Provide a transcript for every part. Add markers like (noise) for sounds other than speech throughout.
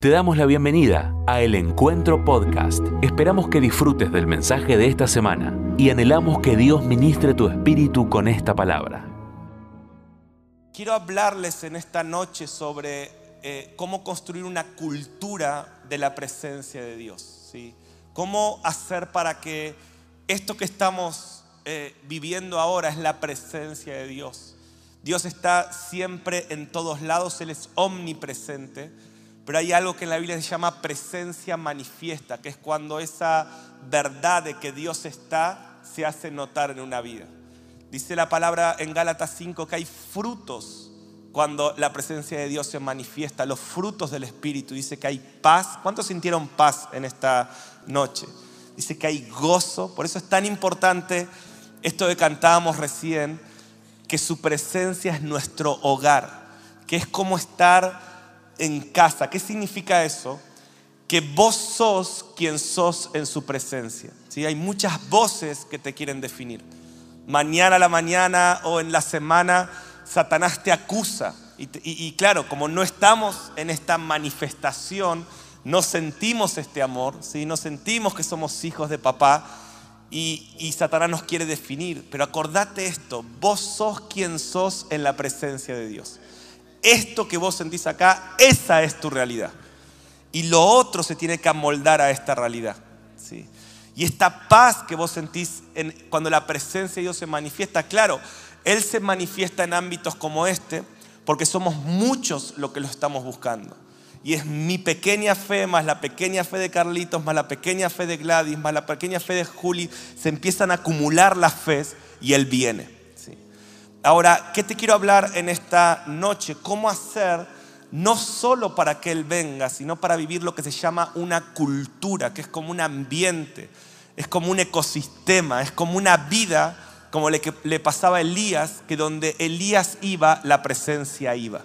Te damos la bienvenida a El Encuentro Podcast. Esperamos que disfrutes del mensaje de esta semana y anhelamos que Dios ministre tu espíritu con esta palabra. Quiero hablarles en esta noche sobre eh, cómo construir una cultura de la presencia de Dios. ¿sí? Cómo hacer para que esto que estamos eh, viviendo ahora es la presencia de Dios. Dios está siempre en todos lados, Él es omnipresente pero hay algo que en la Biblia se llama presencia manifiesta, que es cuando esa verdad de que Dios está se hace notar en una vida. Dice la palabra en Gálatas 5 que hay frutos cuando la presencia de Dios se manifiesta, los frutos del Espíritu. Dice que hay paz. ¿Cuántos sintieron paz en esta noche? Dice que hay gozo. Por eso es tan importante esto que cantábamos recién, que su presencia es nuestro hogar, que es como estar en casa. ¿Qué significa eso? Que vos sos quien sos en su presencia. ¿sí? Hay muchas voces que te quieren definir. Mañana a la mañana o en la semana, Satanás te acusa. Y, claro, como no estamos en esta manifestación, no sentimos este amor, ¿sí? no sentimos que somos hijos de papá y, y Satanás nos quiere definir. Pero acordate esto, vos sos quien sos en la presencia de Dios esto que vos sentís acá, esa es tu realidad. Y lo otro se tiene que amoldar a esta realidad. ¿sí? Y esta paz que vos sentís cuando la presencia de Dios se manifiesta, claro, Él se manifiesta en ámbitos como este, porque somos muchos los que lo estamos buscando. Y es mi pequeña fe, más la pequeña fe de Carlitos, más la pequeña fe de Gladys, más la pequeña fe de Juli, se empiezan a acumular las fes y Él viene. Ahora, ¿qué te quiero hablar en esta noche? ¿Cómo hacer no solo para que Él venga, sino para vivir lo que se llama una cultura, que es como un ambiente, es como un ecosistema, es como una vida, como le, pasaba a Elías, que donde Elías iba, la presencia iba.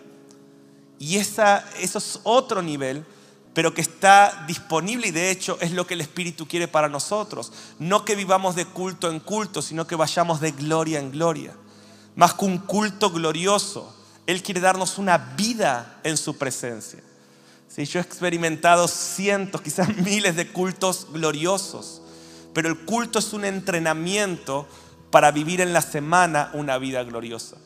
Y esa, eso es otro nivel, pero que está disponible y de hecho es lo que el Espíritu quiere para nosotros. No que vivamos de culto en culto, sino que vayamos de gloria en gloria más que un culto glorioso. Él quiere darnos una vida en su presencia. Sí, yo he experimentado cientos, quizás (laughs) miles de cultos gloriosos, pero el culto es un entrenamiento para vivir en la semana una vida gloriosa.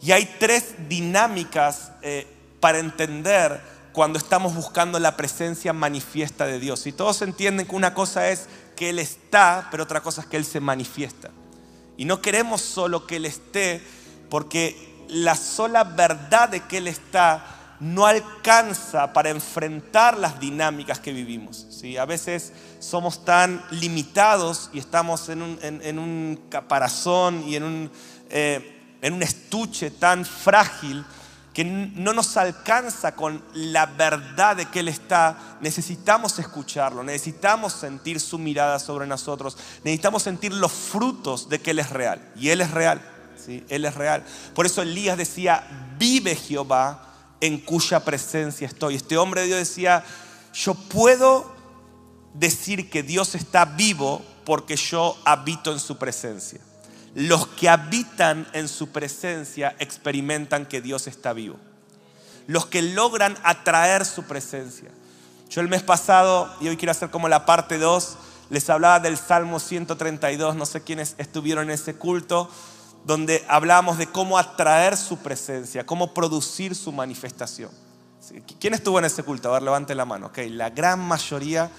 Y hay tres dinámicas eh, para entender cuando estamos buscando la presencia manifiesta de Dios. Y todos entienden que una cosa es que Él está, pero otra cosa es que Él se manifiesta. Y no queremos solo que Él esté, porque la sola verdad de que Él está no alcanza para enfrentar las dinámicas que vivimos. ¿sí? A veces somos tan limitados y estamos en un, caparazón y en un, eh, en un estuche tan frágil que no nos alcanza con la verdad de que Él está, necesitamos escucharlo, necesitamos sentir su mirada sobre nosotros, necesitamos sentir los frutos de que Él es real. Y Él es real, ¿sí? Él es real. Por eso Elías decía, vive Jehová en cuya presencia estoy. Este hombre de Dios decía, yo puedo decir que Dios está vivo porque yo habito en su presencia los que habitan en su presencia experimentan que Dios está vivo. Los que logran atraer su presencia. Yo el mes pasado, y hoy quiero hacer como la parte 2, les hablaba del Salmo 132, no sé quiénes estuvieron en ese culto, donde hablábamos de cómo atraer su presencia, cómo producir su manifestación. ¿Quién estuvo en ese culto? A ver, levante la mano. Ok, la gran mayoría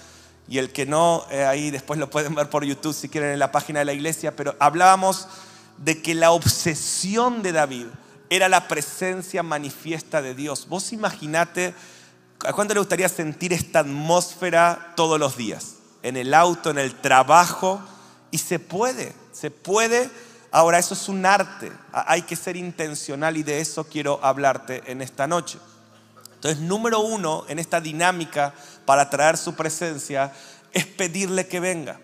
y el que no, eh, ahí después lo pueden ver por YouTube si quieren en la página de la iglesia, pero hablábamos de que la obsesión de David era la presencia manifiesta de Dios. Vos imaginate, ¿a cuánto le gustaría sentir esta atmósfera todos los días? En el auto, en el trabajo, y se puede, se puede. Ahora, eso es un arte, hay que ser intencional y de eso quiero hablarte en esta noche. Entonces, número uno en esta dinámica para traer su presencia es pedirle que venga.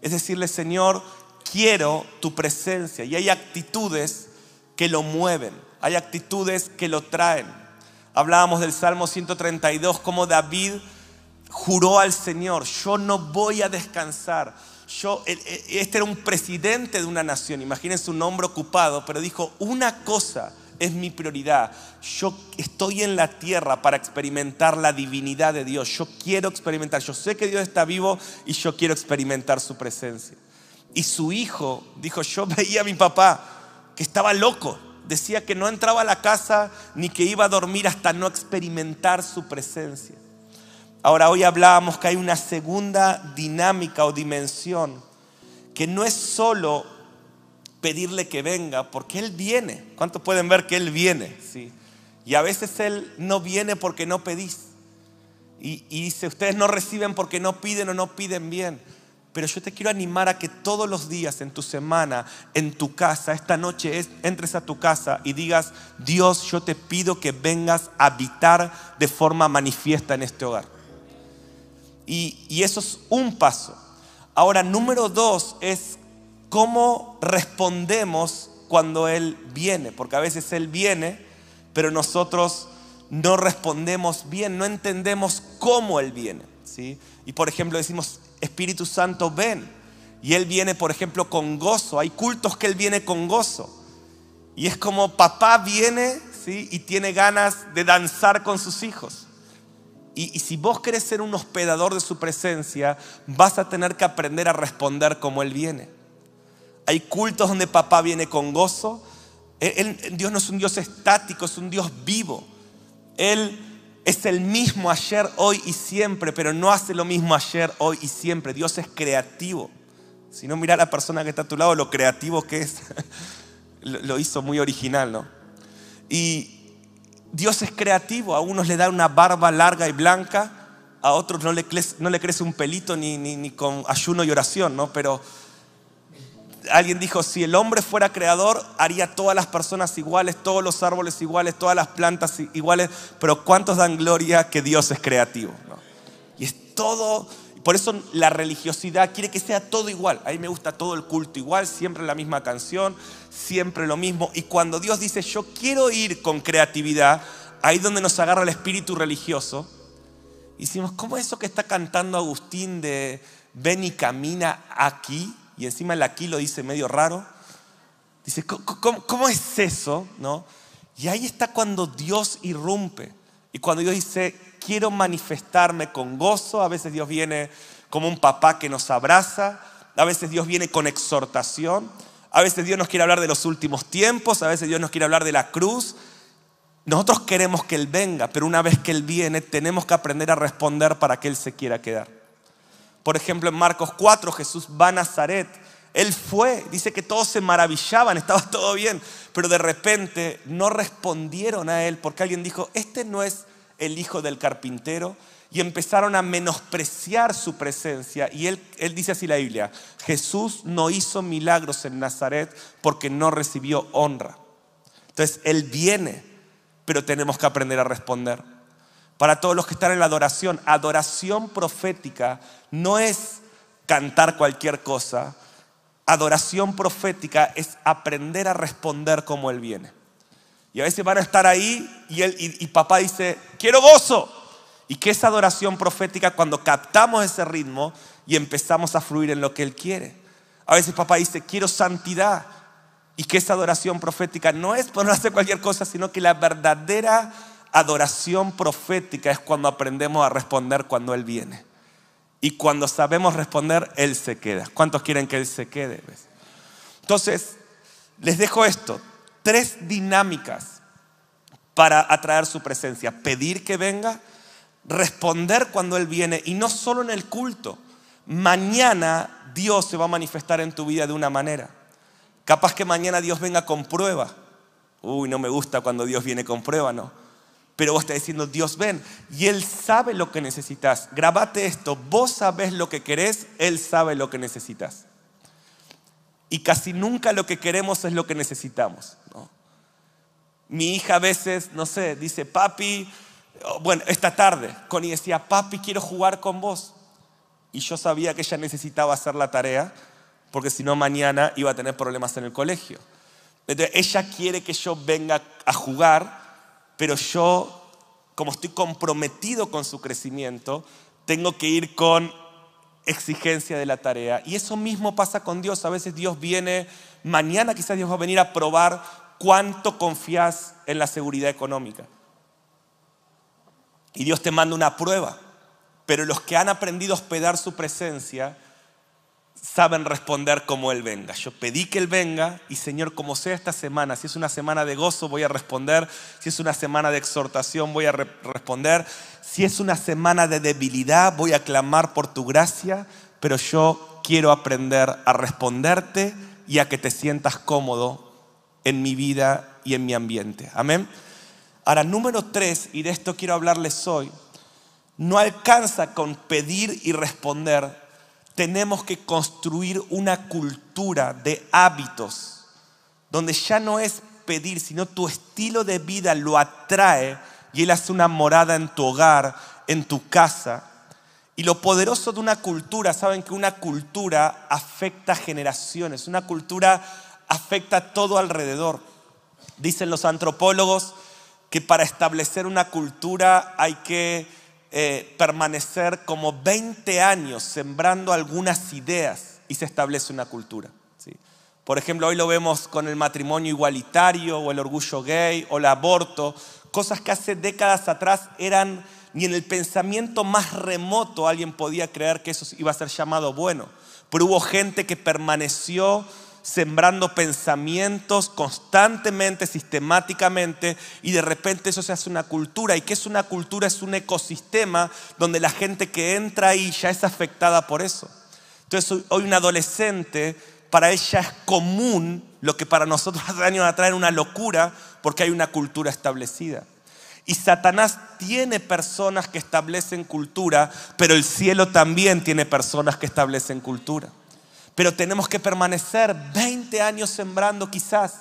Es decirle, Señor, quiero tu presencia. Y hay actitudes que lo mueven, hay actitudes que lo traen. Hablábamos del Salmo 132, como David juró al Señor, yo no voy a descansar. Yo, este era un presidente de una nación, imagínense un hombre ocupado, pero dijo, una cosa es mi prioridad. Yo estoy en la tierra para experimentar la divinidad de Dios. Yo quiero experimentar. Yo sé que Dios está vivo y yo quiero experimentar su presencia. Y su hijo dijo, yo (laughs) veía a mi papá que estaba loco. Decía que no entraba a la casa ni que iba a dormir hasta no experimentar su presencia. Ahora hoy hablábamos que hay una segunda dinámica o dimensión que no es solo pedirle que venga, porque Él viene. ¿Cuántos pueden ver que Él viene? ¿Sí? Y a veces Él no viene porque no pedís. Y, y dice, ustedes no reciben porque no piden o no piden bien. Pero yo te quiero animar a que todos los días en tu semana, en tu casa, esta noche entres a tu casa y digas, Dios, yo te pido que vengas a habitar de forma manifiesta en este hogar. Y, y eso es un paso. Ahora, número dos es cómo respondemos cuando Él viene, porque a veces Él viene, pero nosotros no respondemos bien, no entendemos cómo Él viene. ¿sí? Y por ejemplo decimos, Espíritu Santo, ven. Y Él viene, por ejemplo, con gozo. Hay cultos que Él viene con gozo. Y es como papá viene ¿sí? y tiene ganas de danzar con sus hijos. Y, y, si vos querés ser un hospedador de su presencia, vas a tener que aprender a responder como Él viene. Hay cultos donde papá viene con gozo. Dios no es un Dios estático, es un Dios vivo. Él es el mismo ayer, hoy y siempre, pero no hace lo mismo ayer, hoy y siempre. Dios es creativo. Si no, mira a la persona que está a tu lado, lo creativo que es. (laughs) lo hizo muy original, ¿no? Y Dios es creativo. A unos le da una barba larga y blanca, a otros no le, crece un pelito ni, ni, ni con ayuno y oración, ¿no? Pero alguien dijo, si el hombre fuera creador, haría todas las personas iguales, todos los árboles iguales, todas las plantas iguales, pero ¿cuántos dan gloria que Dios es creativo? Y es todo, por eso la religiosidad quiere que sea todo igual. A mí me gusta todo el culto igual, siempre la misma canción, siempre lo mismo. Y cuando Dios dice, yo quiero ir con creatividad, ahí donde nos agarra el espíritu religioso, y decimos, ¿cómo es eso que está cantando Agustín de ven y camina aquí? Y encima el aquí lo dice medio raro. Dice, ¿cómo, es eso? ¿No? Y ahí está cuando Dios irrumpe. Y cuando Dios dice, quiero manifestarme con gozo, a veces Dios viene como un papá que nos abraza, a veces Dios viene con exhortación, a veces Dios nos quiere hablar de los últimos tiempos, a veces Dios nos quiere hablar de la cruz. Nosotros queremos que Él venga, pero una vez que Él viene tenemos que aprender a responder para que Él se quiera quedar. Por ejemplo, en Marcos 4 Jesús va a Nazaret. Él fue, dice que todos se maravillaban, (laughs) estaba todo bien, pero de repente no respondieron a él porque alguien dijo, este no es el hijo del carpintero. Y empezaron a menospreciar su presencia. Y él, él dice así la Biblia, Jesús no hizo milagros en Nazaret porque no recibió honra. Entonces, Él viene, pero tenemos que aprender a responder. Para todos los que están en la adoración, adoración profética no es cantar cualquier cosa. Adoración profética es aprender a responder como Él viene. Y a veces van a estar ahí y, él, y, papá dice, quiero gozo. Y que es adoración profética cuando captamos ese ritmo y empezamos a fluir en lo que Él quiere. A veces papá dice, quiero santidad. Y que esa adoración profética no es hacer cualquier cosa, sino que la verdadera adoración profética es cuando aprendemos a responder cuando Él viene. Y cuando sabemos responder, Él se queda. ¿Cuántos quieren que Él se quede? Entonces, les dejo esto. Tres dinámicas para atraer su presencia. Pedir que venga, responder cuando Él viene y no solo en el culto. Mañana Dios se va a manifestar en tu vida de una manera. Capaz que mañana Dios venga con prueba. Uy, no me gusta cuando Dios viene con prueba, no. Pero vos estás diciendo, Dios ven. Y Él sabe lo que necesitas. Grabate esto. Vos sabés lo que querés, Él sabe lo que necesitas. Y casi nunca lo que queremos es lo que necesitamos. Mi hija a veces, no sé, dice, papi, oh, bueno, esta tarde, Connie decía, papi, quiero jugar con vos. Y yo sabía que ella necesitaba hacer la tarea, porque si no mañana iba a tener problemas en el colegio. Entonces, ella quiere que yo venga a jugar pero yo, como estoy comprometido con su crecimiento, tengo que ir con exigencia de la tarea. Y eso mismo pasa con Dios. A veces Dios viene, mañana quizás Dios va a venir a probar cuánto confías en la seguridad económica. Y Dios te manda una prueba. Pero los que han aprendido a hospedar su presencia saben responder como Él venga. Yo pedí que Él venga y Señor, como sea esta semana, si es una semana de gozo, voy a responder. Si es una semana de exhortación, voy a responder. Si es una semana de debilidad, voy a clamar por tu gracia. Pero yo quiero aprender a responderte y a que te sientas cómodo en mi vida y en mi ambiente. Amén. Ahora, número tres, y de esto quiero hablarles hoy, no alcanza con pedir y responder. Tenemos que construir una cultura de hábitos donde ya no es pedir, sino tu estilo de vida lo atrae y Él hace una morada en tu hogar, en tu casa. Y lo poderoso de una cultura, saben que una cultura afecta generaciones, una cultura afecta todo alrededor. Dicen los antropólogos que para establecer una cultura hay que eh, permanecer como 20 años sembrando algunas ideas y se establece una cultura. ¿sí? Por ejemplo, hoy lo vemos con el matrimonio igualitario o el orgullo gay o el aborto, cosas que hace décadas atrás eran ni en el pensamiento más remoto alguien podía creer que eso iba a ser llamado bueno. Pero hubo gente que permaneció sembrando pensamientos constantemente, sistemáticamente, y de repente eso se hace una cultura. ¿Y qué es una cultura? Es un ecosistema donde la gente que entra ahí ya es afectada por eso. Entonces hoy un adolescente, para ella es común lo que para nosotros hace (laughs) años atrás era una locura, porque hay una cultura establecida. Y Satanás tiene personas que establecen cultura, pero el cielo también tiene personas que establecen cultura pero tenemos que permanecer 20 años sembrando quizás.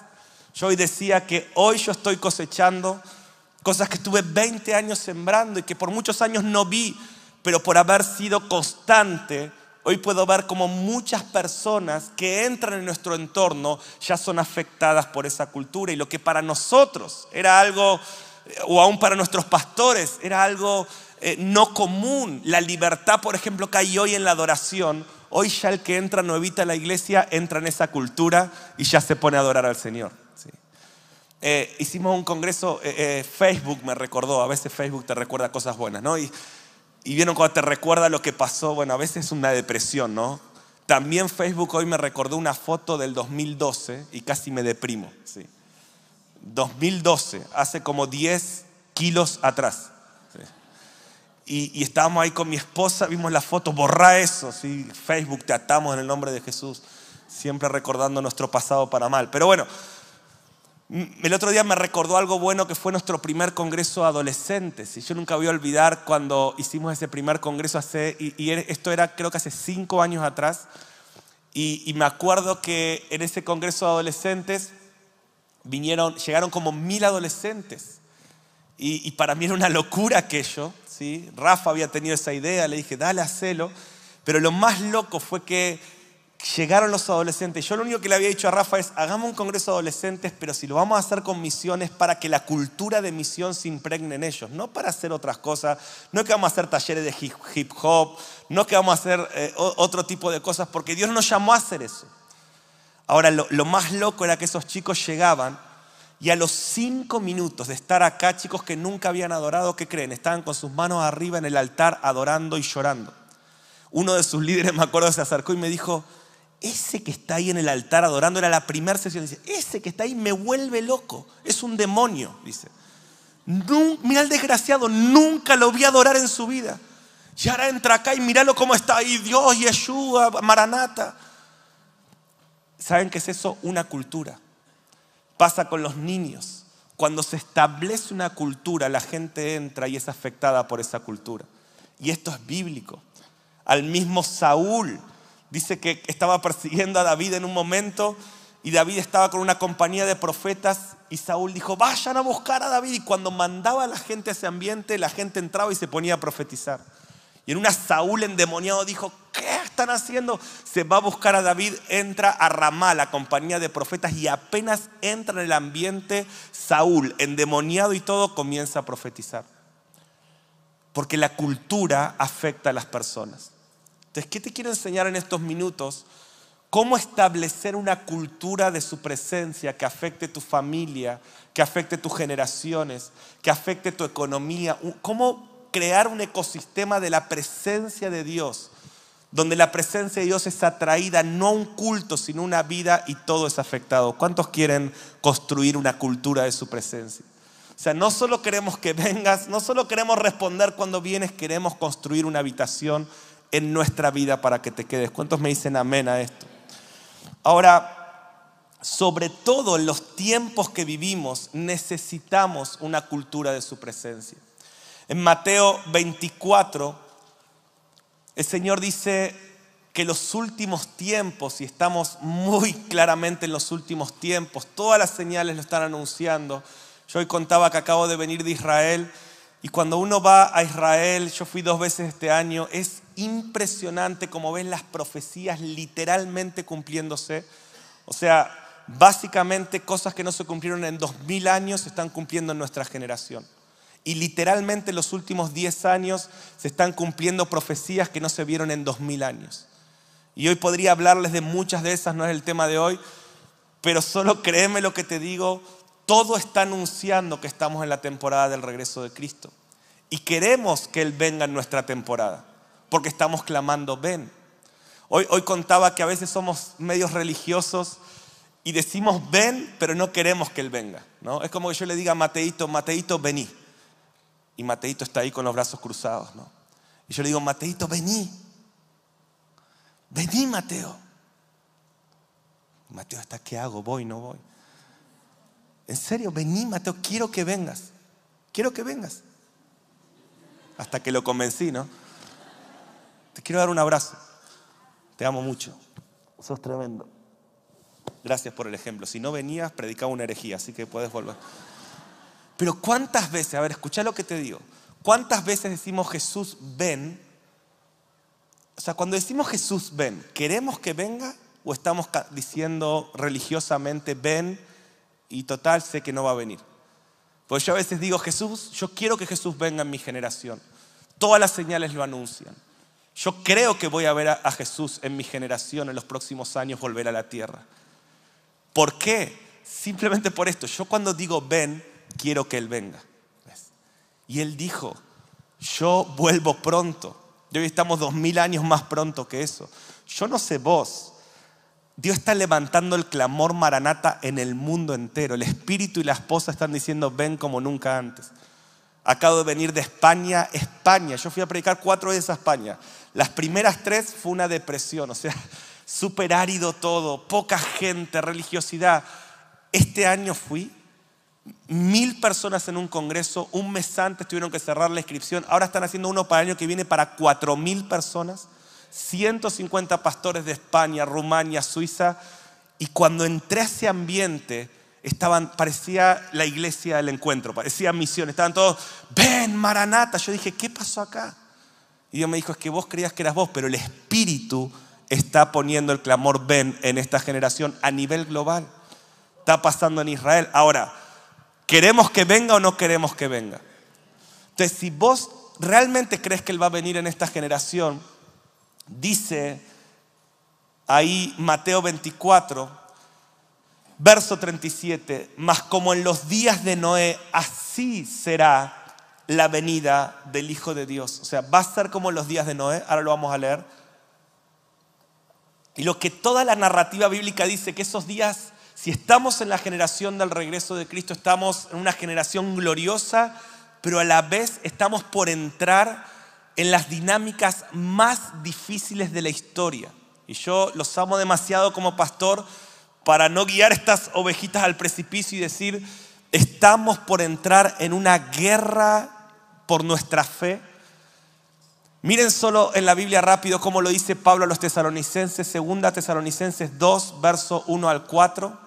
Yo hoy decía que hoy yo estoy cosechando cosas que estuve 20 años sembrando y que por muchos años no vi, pero por haber sido constante, hoy puedo ver como muchas personas que entran en nuestro entorno ya son afectadas por esa cultura y lo que para nosotros era algo, o aún para nuestros pastores, era algo eh, no común. La libertad, por ejemplo, que hay hoy en la adoración, Hoy ya el que entra nuevita a la iglesia entra en esa cultura y ya se pone a adorar al Señor. Eh, hicimos un congreso, eh, eh, Facebook me recordó, a veces Facebook te recuerda cosas buenas, ¿no? Y, y vieron cuando te recuerda lo que pasó, bueno, a veces es una depresión, ¿no? También Facebook hoy me recordó una foto del 2012 y casi me deprimo. ¿sí? 2012, hace como 10 kilos atrás. Y, estábamos ahí con mi esposa, vimos la foto, borra eso, ¿sí? Facebook, te atamos en el nombre de Jesús, siempre recordando nuestro pasado para mal. Pero bueno, el otro día me recordó algo bueno que fue nuestro primer congreso adolescentes. Y yo nunca voy a olvidar cuando hicimos ese primer congreso hace, y, esto era creo que hace cinco años atrás. Y, y, me acuerdo que en ese congreso de adolescentes vinieron, llegaron como mil adolescentes. Y, y para mí era una locura aquello. Rafa había tenido esa idea, le dije, dale, hacelo. Pero lo más loco fue que llegaron los adolescentes. Yo lo único que le había dicho a Rafa es, hagamos un congreso de adolescentes, pero si lo vamos a hacer con misiones para que la cultura de misión se impregne en ellos, no para hacer otras cosas, no es que vamos a hacer talleres de hip hop, no es que vamos a hacer eh, otro tipo de cosas, porque Dios nos llamó a hacer eso. Ahora, lo más loco era que esos chicos llegaban y a los cinco minutos de estar acá, chicos que nunca habían adorado, ¿qué creen? Estaban con sus manos arriba en el altar adorando y llorando. Uno de sus líderes, me acuerdo, se acercó y me dijo, ese que está ahí en el altar adorando, era la primera sesión, dice, ese que está ahí me vuelve loco, es un demonio, dice. Mira al desgraciado, nunca lo vi adorar en su vida. Y ahora entra acá y míralo cómo está ahí, Dios, Yeshua, Maranata. ¿Saben qué es eso? Una cultura. Pasa con los niños. Cuando se establece una cultura, la gente entra y es afectada por esa cultura. Y esto es bíblico. Al mismo Saúl dice que estaba persiguiendo a David en un momento y David estaba con una compañía de profetas y Saúl dijo, vayan a buscar a David. Y cuando mandaba a la gente a ese ambiente, la gente entraba y se ponía a profetizar. Y en una Saúl endemoniado dijo, ¿qué están haciendo? Se va a buscar a David, entra a Ramá, la compañía de profetas, y apenas entra en el ambiente, Saúl, endemoniado y todo, comienza a profetizar. Porque la cultura afecta a las personas. Entonces, ¿qué te quiero enseñar en estos minutos? cómo establecer una cultura de su presencia que afecte tu familia, que afecte tus generaciones, que afecte tu economía, cómo crear un ecosistema de la presencia de Dios, donde la presencia de Dios es atraída no a un culto, sino a una vida y todo es afectado. ¿Cuántos quieren construir una cultura de su presencia? O sea, no solo queremos que vengas, no solo queremos responder cuando vienes, queremos construir una habitación en nuestra vida para que te quedes. ¿Cuántos me dicen amén a esto? Ahora, sobre todo en los tiempos que vivimos, necesitamos una cultura de su presencia. En Mateo 24, el Señor dice que los últimos tiempos, y estamos muy (laughs) claramente en los últimos tiempos, todas las señales lo están anunciando, yo hoy contaba que acabo de venir de Israel y cuando uno va a Israel, yo fui dos veces este año, es impresionante como ven las profecías literalmente cumpliéndose. O sea, básicamente cosas que no se cumplieron en dos mil años se están cumpliendo en nuestra generación. Y literalmente en los últimos diez años se están cumpliendo profecías que no se vieron en dos mil años. Y hoy podría hablarles de muchas de esas, no es el tema de hoy, pero solo créeme lo que te digo, todo está anunciando que estamos en la temporada del regreso de Cristo. Y queremos que Él venga en nuestra temporada, porque estamos clamando, ven. Hoy, hoy contaba que a veces somos medios religiosos y decimos ven, pero no queremos que Él venga. ¿no? Es como que yo le diga a Mateito, Mateito, vení. Y Mateito está ahí con los brazos cruzados. ¿no? Y yo le digo, Mateito, vení. Vení, Mateo. Mateo está, ¿qué hago? ¿Voy, no voy? En serio, vení, Mateo, quiero que vengas. Quiero que vengas. Hasta que lo convencí, ¿no? Te quiero dar un abrazo. Te amo mucho. Sos tremendo. Gracias por el ejemplo. Si no venías, predicaba una herejía, así que puedes volver. Pero ¿cuántas veces, a ver, escucha lo que te digo, cuántas veces decimos Jesús ven? O sea, cuando decimos Jesús ven, ¿queremos que venga o estamos diciendo religiosamente ven? y total sé que no va a venir. Pues yo a veces digo, Jesús, yo quiero que Jesús venga en mi generación. Todas las señales lo anuncian. Yo creo que voy a ver a, Jesús en mi generación en los próximos años volver a la tierra. ¿Por qué? Simplemente por esto. Yo cuando digo ven, quiero que Él venga. Y Él dijo, yo vuelvo pronto. Y hoy estamos dos mil años más pronto que eso. Yo no sé vos, Dios está levantando el clamor maranata en el mundo entero. El espíritu y la esposa están diciendo, ven como nunca antes. Acabo de venir de España, España. Yo fui a predicar cuatro veces a España. Las primeras tres fue una depresión, o sea, (laughs) súper árido todo, poca gente, religiosidad. Este año fui, mil personas en un congreso, un mes antes tuvieron que cerrar la inscripción, ahora están haciendo uno para el año que viene para cuatro mil personas. 150 pastores de España, Rumania, Suiza, y cuando entré a ese ambiente, estaban, parecía la iglesia del encuentro, parecía misión, estaban todos, ven, Maranata. Yo dije, ¿qué pasó acá? Y Dios me dijo, es que vos creías que eras vos, pero el Espíritu está poniendo el clamor ven en esta generación a nivel global. Está pasando en Israel. Ahora, ¿queremos que venga o no queremos que venga? Entonces, si vos realmente crees que Él va a venir en esta generación, Dice ahí Mateo 24, verso 37, mas como en los días de Noé, así será la venida del Hijo de Dios. O sea, va a ser como en los días de Noé, ahora lo vamos a leer. Y lo que toda la narrativa bíblica dice, que esos días, si estamos en la generación del regreso de Cristo, estamos en una generación gloriosa, pero a la vez estamos por entrar en las dinámicas más difíciles de la historia. Y yo los amo demasiado como pastor para no guiar estas ovejitas al precipicio y decir, estamos por entrar en una guerra por nuestra fe. Miren solo en la Biblia rápido cómo lo dice Pablo a los tesalonicenses, segunda tesalonicenses 2, verso 1 al 4.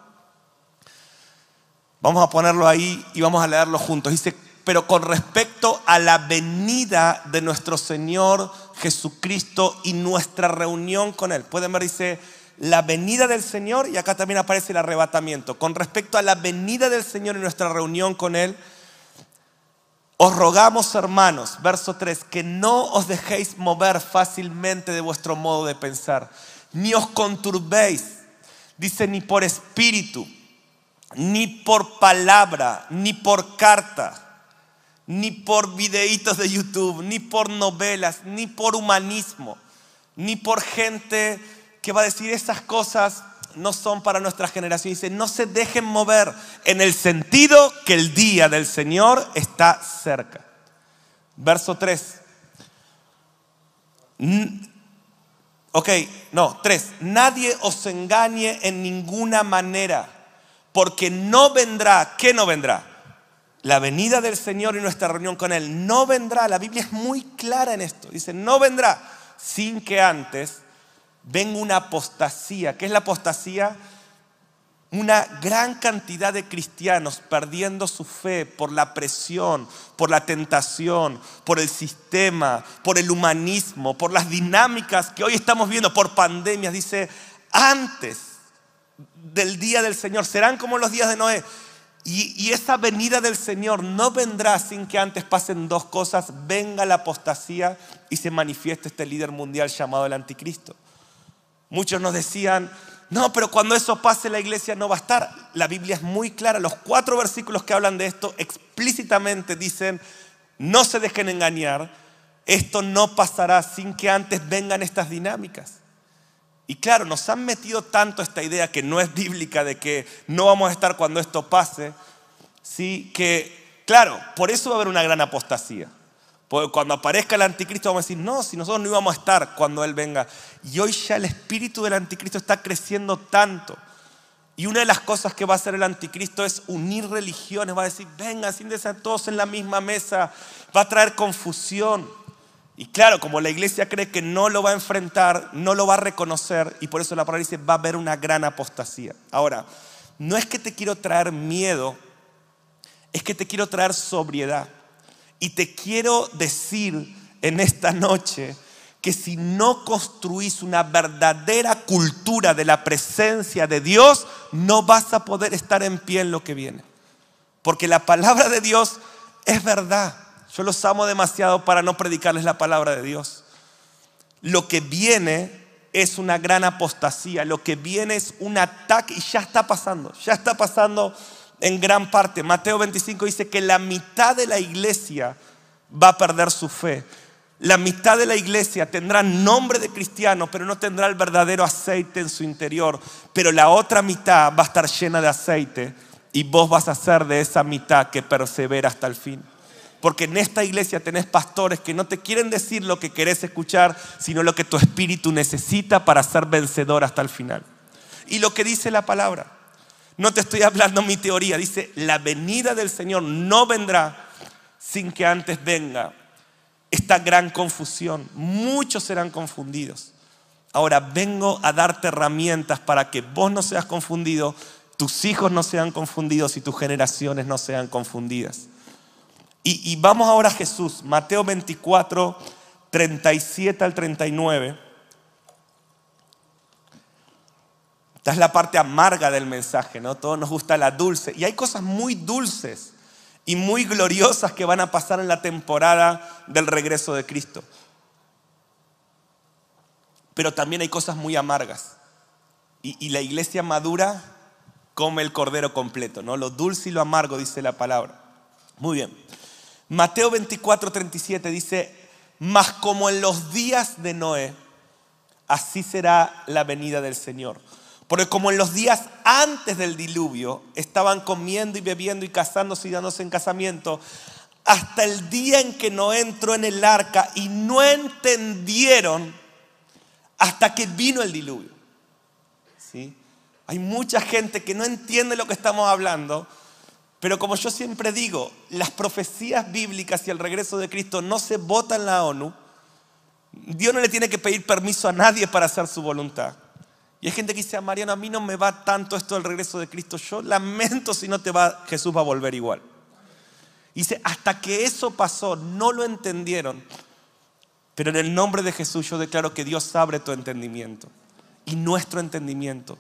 Vamos a ponerlo ahí y vamos a leerlo juntos. Dice, pero con respecto a la venida de nuestro Señor Jesucristo y nuestra reunión con Él. Pueden ver, dice, la venida del Señor y acá también aparece el arrebatamiento. Con respecto a la venida del Señor y nuestra reunión con Él, os rogamos, hermanos, verso 3, que no os dejéis mover fácilmente de vuestro modo de pensar, ni os conturbéis, dice, ni por espíritu, ni por palabra, ni por carta ni por videitos de YouTube, ni por novelas, ni por humanismo, ni por gente que va a decir esas cosas no son para nuestra generación. Dice, no se dejen mover en el sentido que el día del Señor está cerca. Verso 3. Ok, no, 3. Nadie os engañe en ninguna manera, porque no vendrá, ¿qué no vendrá? la venida del Señor y nuestra reunión con Él no vendrá, la Biblia es muy clara en esto, dice, no vendrá sin que antes venga una apostasía. ¿Qué es la apostasía? Una gran cantidad de cristianos perdiendo su fe por la presión, por la tentación, por el sistema, por el humanismo, por las dinámicas que hoy estamos viendo, por pandemias. Dice, antes del día del Señor, serán como los días de Noé y, esa venida del Señor no vendrá sin que antes pasen dos cosas, venga la apostasía y se manifieste este líder mundial llamado el anticristo. Muchos nos decían, no, pero cuando eso pase la iglesia no va a estar. La Biblia es muy clara, los cuatro versículos que hablan de esto explícitamente dicen, no se dejen engañar, esto no pasará sin que antes vengan estas dinámicas. Y claro, nos han metido tanto esta idea que no es bíblica de que no vamos a estar cuando esto pase, ¿sí? que claro, por eso va a haber una gran apostasía. Porque cuando aparezca el anticristo vamos a decir, no, si nosotros no íbamos a estar cuando Él venga. Y hoy ya el espíritu del anticristo está creciendo tanto. Y una de las cosas que va a hacer el anticristo es unir religiones, va a decir, venga, siéntense todos en la misma mesa, va a traer confusión. Y claro, como la iglesia cree que no lo va a enfrentar, no lo va a reconocer, y por eso la palabra dice, va a haber una gran apostasía. Ahora, no es que te quiero traer miedo, es que te quiero traer sobriedad. Y te quiero decir en esta noche que si no construís una verdadera cultura de la presencia de Dios, no vas a poder estar en pie en lo que viene. Porque la palabra de Dios es verdad. Yo los amo demasiado para no predicarles la palabra de Dios. Lo que viene es una gran apostasía, lo que viene es un ataque y ya está pasando, ya está pasando en gran parte. Mateo 25 dice que la mitad de la iglesia va a perder su fe. La mitad de la iglesia tendrá nombre de cristiano, pero no tendrá el verdadero aceite en su interior. Pero la otra mitad va a estar llena de aceite y vos vas a ser de esa mitad que persevera hasta el fin. Porque en esta iglesia tenés pastores que no te quieren decir lo que querés escuchar, sino lo que tu espíritu necesita para ser vencedor hasta el final. Y lo que dice la palabra. No te estoy hablando mi teoría. Dice, la venida del Señor no vendrá sin que antes venga esta gran confusión. Muchos serán confundidos. Ahora vengo a darte herramientas para que vos no seas confundido, tus hijos no sean confundidos y tus generaciones no sean confundidas. Y, vamos ahora a Jesús, Mateo 24, 37 al 39. Esta es la parte amarga del mensaje, ¿no? Todos nos gusta la dulce. Y hay cosas muy dulces y muy gloriosas que van a pasar en la temporada del regreso de Cristo. Pero también hay cosas muy amargas. Y, y la iglesia madura come el cordero completo, ¿no? Lo dulce y lo amargo, dice la palabra. Muy bien. Mateo 24, 37 dice, mas como en los días de Noé, así será la venida del Señor. Porque como en los días antes del diluvio estaban comiendo y bebiendo y casándose y dándose en casamiento, hasta el día en que Noé entró en el arca y no entendieron hasta que vino el diluvio. ¿Sí? Hay mucha gente que no entiende lo que estamos hablando pero como yo siempre digo, las profecías bíblicas y el regreso de Cristo no se votan en la ONU. Dios no le tiene que pedir permiso a nadie para hacer su voluntad. Y hay gente que dice, a Mariano, a mí no me va tanto esto del regreso de Cristo. Yo lamento si no te va, Jesús va a volver igual. Dice, hasta que eso pasó, no lo entendieron. Pero en el nombre de Jesús yo declaro que Dios abre tu entendimiento y nuestro entendimiento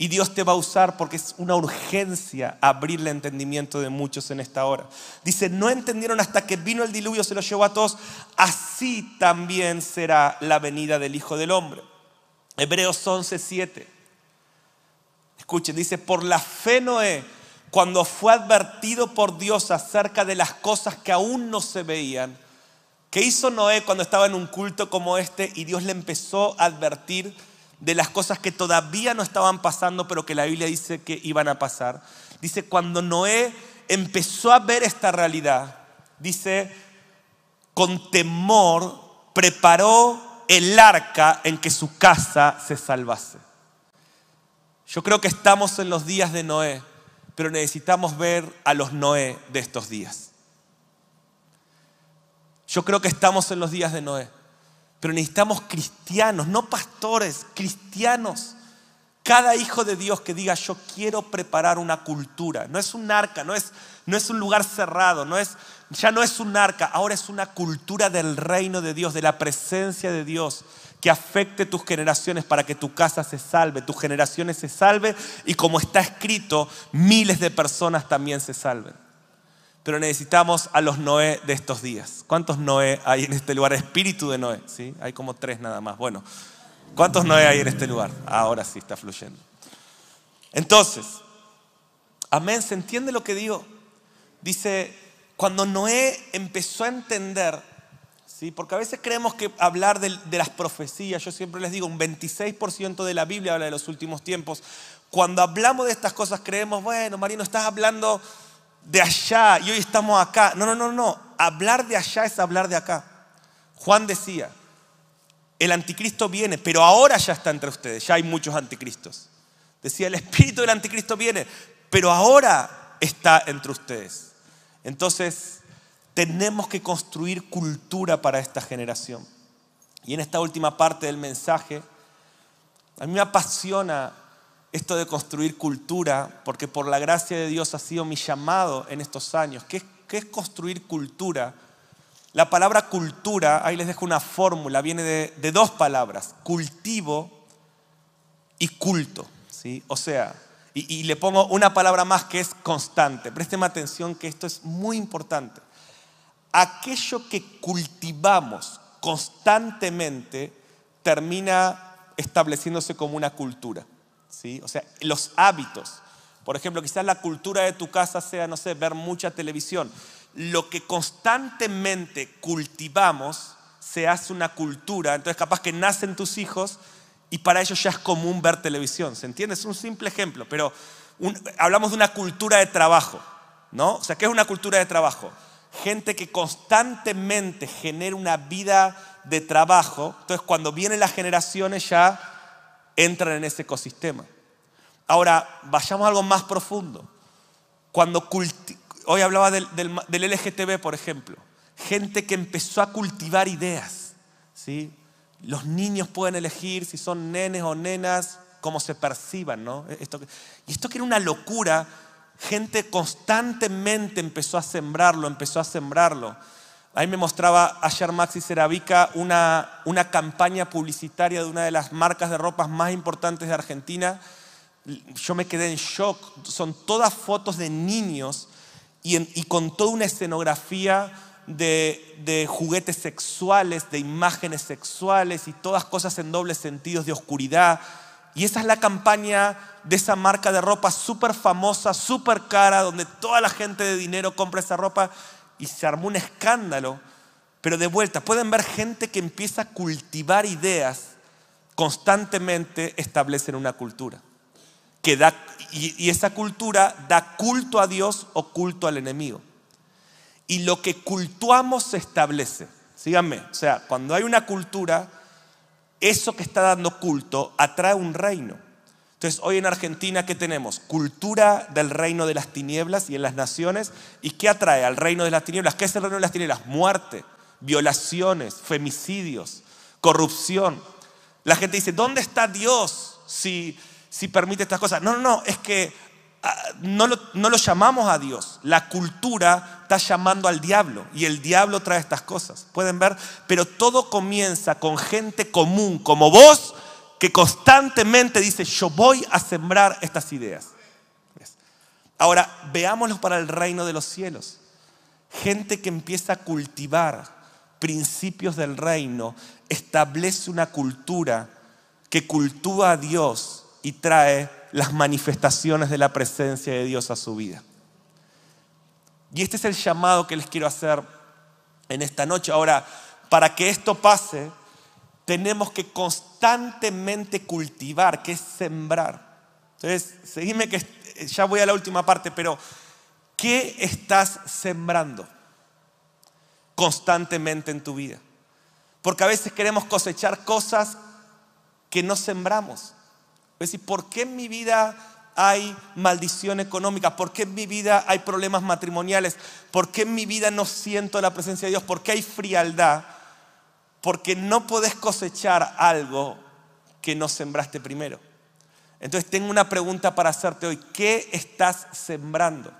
y Dios te va a usar porque es una urgencia abrir el entendimiento de muchos en esta hora. Dice, no entendieron hasta que vino el diluvio, se lo llevó a todos. Así también será la venida del Hijo del Hombre. Hebreos 11:7. Escuchen, dice, por la fe Noé, cuando fue advertido por Dios acerca de las cosas que aún no se veían, ¿qué hizo Noé cuando estaba en un culto como este y Dios le empezó a advertir de las cosas que todavía no estaban pasando, pero que la Biblia dice que iban a pasar? Dice, cuando Noé empezó a ver esta realidad, dice, con temor preparó el arca en que su casa se salvase. Yo creo que estamos en los días de Noé, pero necesitamos ver a los Noé de estos días. Yo creo que estamos en los días de Noé, pero necesitamos cristianos, no pastores, cristianos. Cada hijo de Dios que diga yo quiero preparar una cultura. No es un arca, no es, no es un lugar cerrado, no es, ya no es un arca, ahora es una cultura del reino de Dios, de la presencia de Dios, que afecte tus generaciones para que tu casa se salve, tus generaciones se salven y como está escrito, miles de personas también se salven. Pero necesitamos a los Noé de estos días. ¿Cuántos Noé hay en este lugar? Espíritu de Noé, ¿sí? Hay como tres nada más. Bueno, ¿cuántos Noé hay en este lugar? Ahora sí está fluyendo. Entonces, amén, ¿se entiende lo que digo? Dice, cuando Noé empezó a entender, ¿sí? porque a veces creemos que hablar de, las profecías, yo siempre les digo, un 26% de la Biblia habla de los últimos tiempos. Cuando hablamos de estas cosas creemos, bueno, Marino, estás hablando de allá y hoy estamos acá. No, no, no, no. Hablar de allá es hablar de acá. Juan decía, el anticristo viene, pero ahora ya está entre ustedes, ya hay muchos anticristos. Decía, el espíritu del anticristo viene, pero ahora está entre ustedes. Entonces, tenemos que construir cultura para esta generación. Y en esta última parte del mensaje, a mí me apasiona esto de construir cultura, porque por la gracia de Dios ha sido mi llamado en estos años. ¿Qué, es construir cultura? La palabra cultura, ahí les dejo una fórmula, viene de, dos palabras, cultivo y culto. ¿sí? O sea, y, le pongo una palabra más que es constante. Présteme atención que esto es muy importante. Aquello que cultivamos constantemente termina estableciéndose como una cultura. ¿Sí? O sea, los hábitos. Por ejemplo, quizás la cultura de tu casa sea, no sé, ver mucha televisión. Lo que constantemente cultivamos se hace una cultura. Entonces, capaz que nacen tus hijos y para ellos ya es común ver televisión. ¿Se entiende? Es un simple ejemplo, pero hablamos de una cultura de trabajo, ¿no? O sea, ¿qué es una cultura de trabajo? Gente que constantemente genera una vida de trabajo, entonces cuando vienen las generaciones ya entran en ese ecosistema. Ahora, vayamos a algo más profundo. Cuando hoy hablaba del, del LGTB, por ejemplo, gente que empezó a cultivar ideas, ¿sí? Los niños pueden elegir si son nenes o nenas, cómo se perciban, ¿no? Esto, y esto que era una locura, gente constantemente empezó a sembrarlo, empezó a sembrarlo. Ahí me mostraba ayer Maxi Ceravica una, una campaña publicitaria de una de las marcas de ropas más importantes de Argentina. Yo me quedé en shock. Son todas fotos de niños y, y con toda una escenografía de, juguetes sexuales, de imágenes sexuales y todas cosas en dobles sentidos de oscuridad. Y esa es la campaña de esa marca de ropa súper famosa, súper cara, donde toda la gente de dinero compra esa ropa y se armó un escándalo. Pero de vuelta, pueden ver gente que empieza a cultivar ideas constantemente establecen una cultura. Que da, y esa cultura da culto a Dios o culto al enemigo y lo que cultuamos se establece. Síganme, o sea, cuando hay una cultura, eso que está dando culto atrae un reino. Entonces, hoy en Argentina, ¿qué tenemos? Cultura del reino de las tinieblas y en las naciones. ¿Y qué atrae al reino de las tinieblas? ¿Qué es el reino de las tinieblas? Muerte, violaciones, femicidios, corrupción. La gente dice, ¿dónde está Dios si, si permite estas cosas? No, no, no, es que Ah, no lo, llamamos a Dios. La cultura está llamando al diablo y el diablo trae estas cosas. Pueden ver, pero todo comienza con gente común como vos que constantemente dice, yo voy a sembrar estas ideas. Ahora, veámoslo para el reino de los cielos. Gente que empieza a cultivar principios del reino, establece una cultura que cultúa a Dios y trae las manifestaciones de la presencia de Dios a su vida. Y este es el llamado que les quiero hacer en esta noche. Ahora, para que esto pase, tenemos que constantemente cultivar, que es sembrar. Entonces, seguime que ya voy a la última parte, pero ¿qué estás sembrando constantemente en tu vida? Porque a veces queremos cosechar cosas que no sembramos. Es decir, ¿por qué en mi vida hay maldición económica? ¿Por qué en mi vida hay problemas matrimoniales? ¿Por qué en mi vida no siento la presencia de Dios? ¿Por qué hay frialdad? Porque no puedes cosechar algo que no sembraste primero. Entonces tengo una pregunta para hacerte hoy. ¿Qué estás sembrando?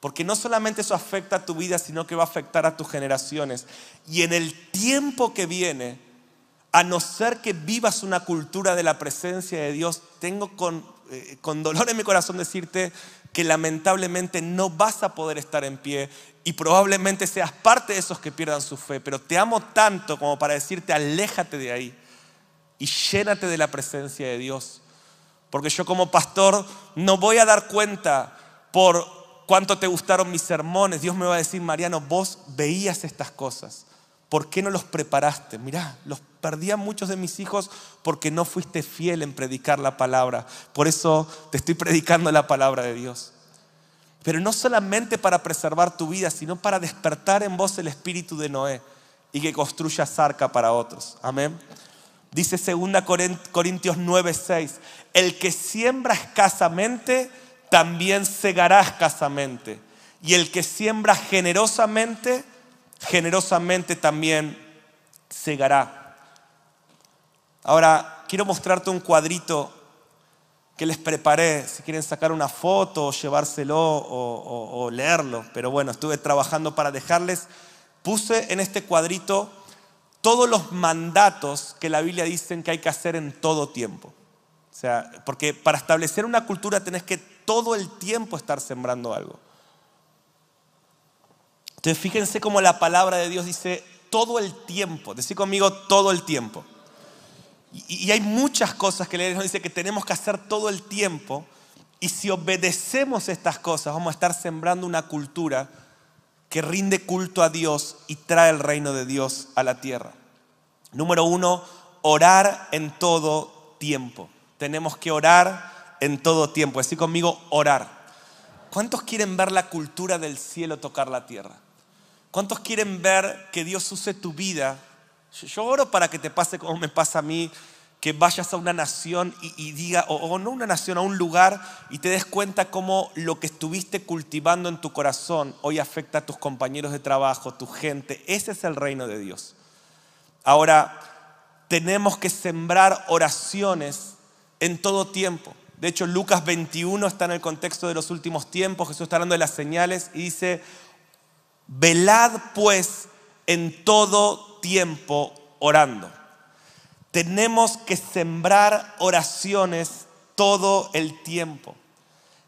Porque no solamente eso afecta a tu vida, sino que va a afectar a tus generaciones. Y en el tiempo que viene, a no ser que vivas una cultura de la presencia de Dios, tengo con, eh, con dolor en mi corazón decirte que lamentablemente no vas a poder estar en pie y probablemente seas parte de esos que pierdan su fe, pero te amo tanto como para decirte aléjate de ahí y llénate de la presencia de Dios. Porque yo como pastor no voy a dar cuenta por cuánto te gustaron mis sermones. Dios me va a decir, Mariano, vos veías estas cosas. ¿Por qué no los preparaste? Mirá, los perdí a muchos de mis hijos porque no fuiste fiel en predicar la palabra. Por eso te estoy predicando la palabra de Dios. Pero no solamente para preservar tu vida, sino para despertar en vos el espíritu de Noé y que construyas arca para otros. Amén. Dice 2 Corintios 9:6, el que siembra escasamente, también segará escasamente. Y el que siembra generosamente, generosamente también segará. Ahora, quiero mostrarte un cuadrito que les preparé, si quieren sacar una foto o llevárselo o, o leerlo, pero bueno, estuve trabajando para dejarles. Puse en este cuadrito todos los mandatos que la Biblia dice que hay que hacer en todo tiempo. O sea, porque para establecer una cultura tenés que todo el tiempo estar sembrando algo. Entonces fíjense cómo la palabra de Dios dice todo el tiempo. Decí conmigo todo el tiempo. Y, hay muchas cosas que la nos dice que tenemos que hacer todo el tiempo. Y si obedecemos estas cosas, vamos a estar sembrando una cultura que rinde culto a Dios y trae el reino de Dios a la tierra. Número uno, orar en todo tiempo. Tenemos que orar en todo tiempo. Así conmigo, orar. ¿Cuántos quieren ver la cultura del cielo tocar la tierra? ¿Cuántos quieren ver que Dios use tu vida? Yo oro para que te pase como me pasa a mí, que vayas a una nación y, diga, o, no una nación, a un lugar y te des cuenta cómo lo que estuviste cultivando en tu corazón hoy afecta a tus compañeros de trabajo, tu gente. Ese es el reino de Dios. Ahora, tenemos que sembrar oraciones en todo tiempo. De hecho, Lucas 21 está en el contexto de los últimos tiempos. Jesús está hablando de las señales y dice, velad pues en todo tiempo orando. Tenemos que sembrar oraciones todo el tiempo.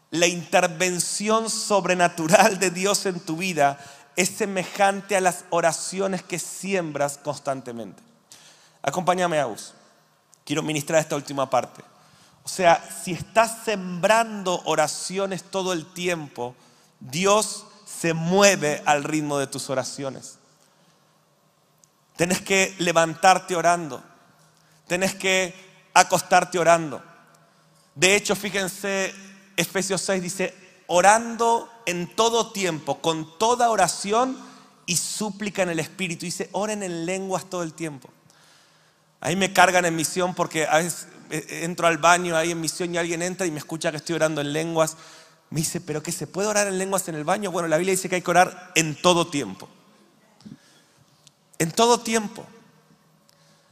La intervención sobrenatural de Dios en tu vida es semejante a las oraciones que siembras constantemente. Acompáñame a vos. Quiero ministrar esta última parte. O sea, si estás sembrando oraciones todo el tiempo, Dios se mueve al ritmo de tus oraciones. Tienes que levantarte orando. Tienes que acostarte orando. De hecho, fíjense, Efesios 6 dice, orando en todo tiempo, con toda oración y súplica en el Espíritu. Dice, oren en lenguas todo el tiempo. Ahí me cargan en misión porque a veces eh, entro al baño ahí en misión y alguien entra y me escucha que estoy orando en lenguas. Me dice, ¿pero qué se puede orar en lenguas en el baño? Bueno, la Biblia dice que hay que orar en todo tiempo. En todo tiempo.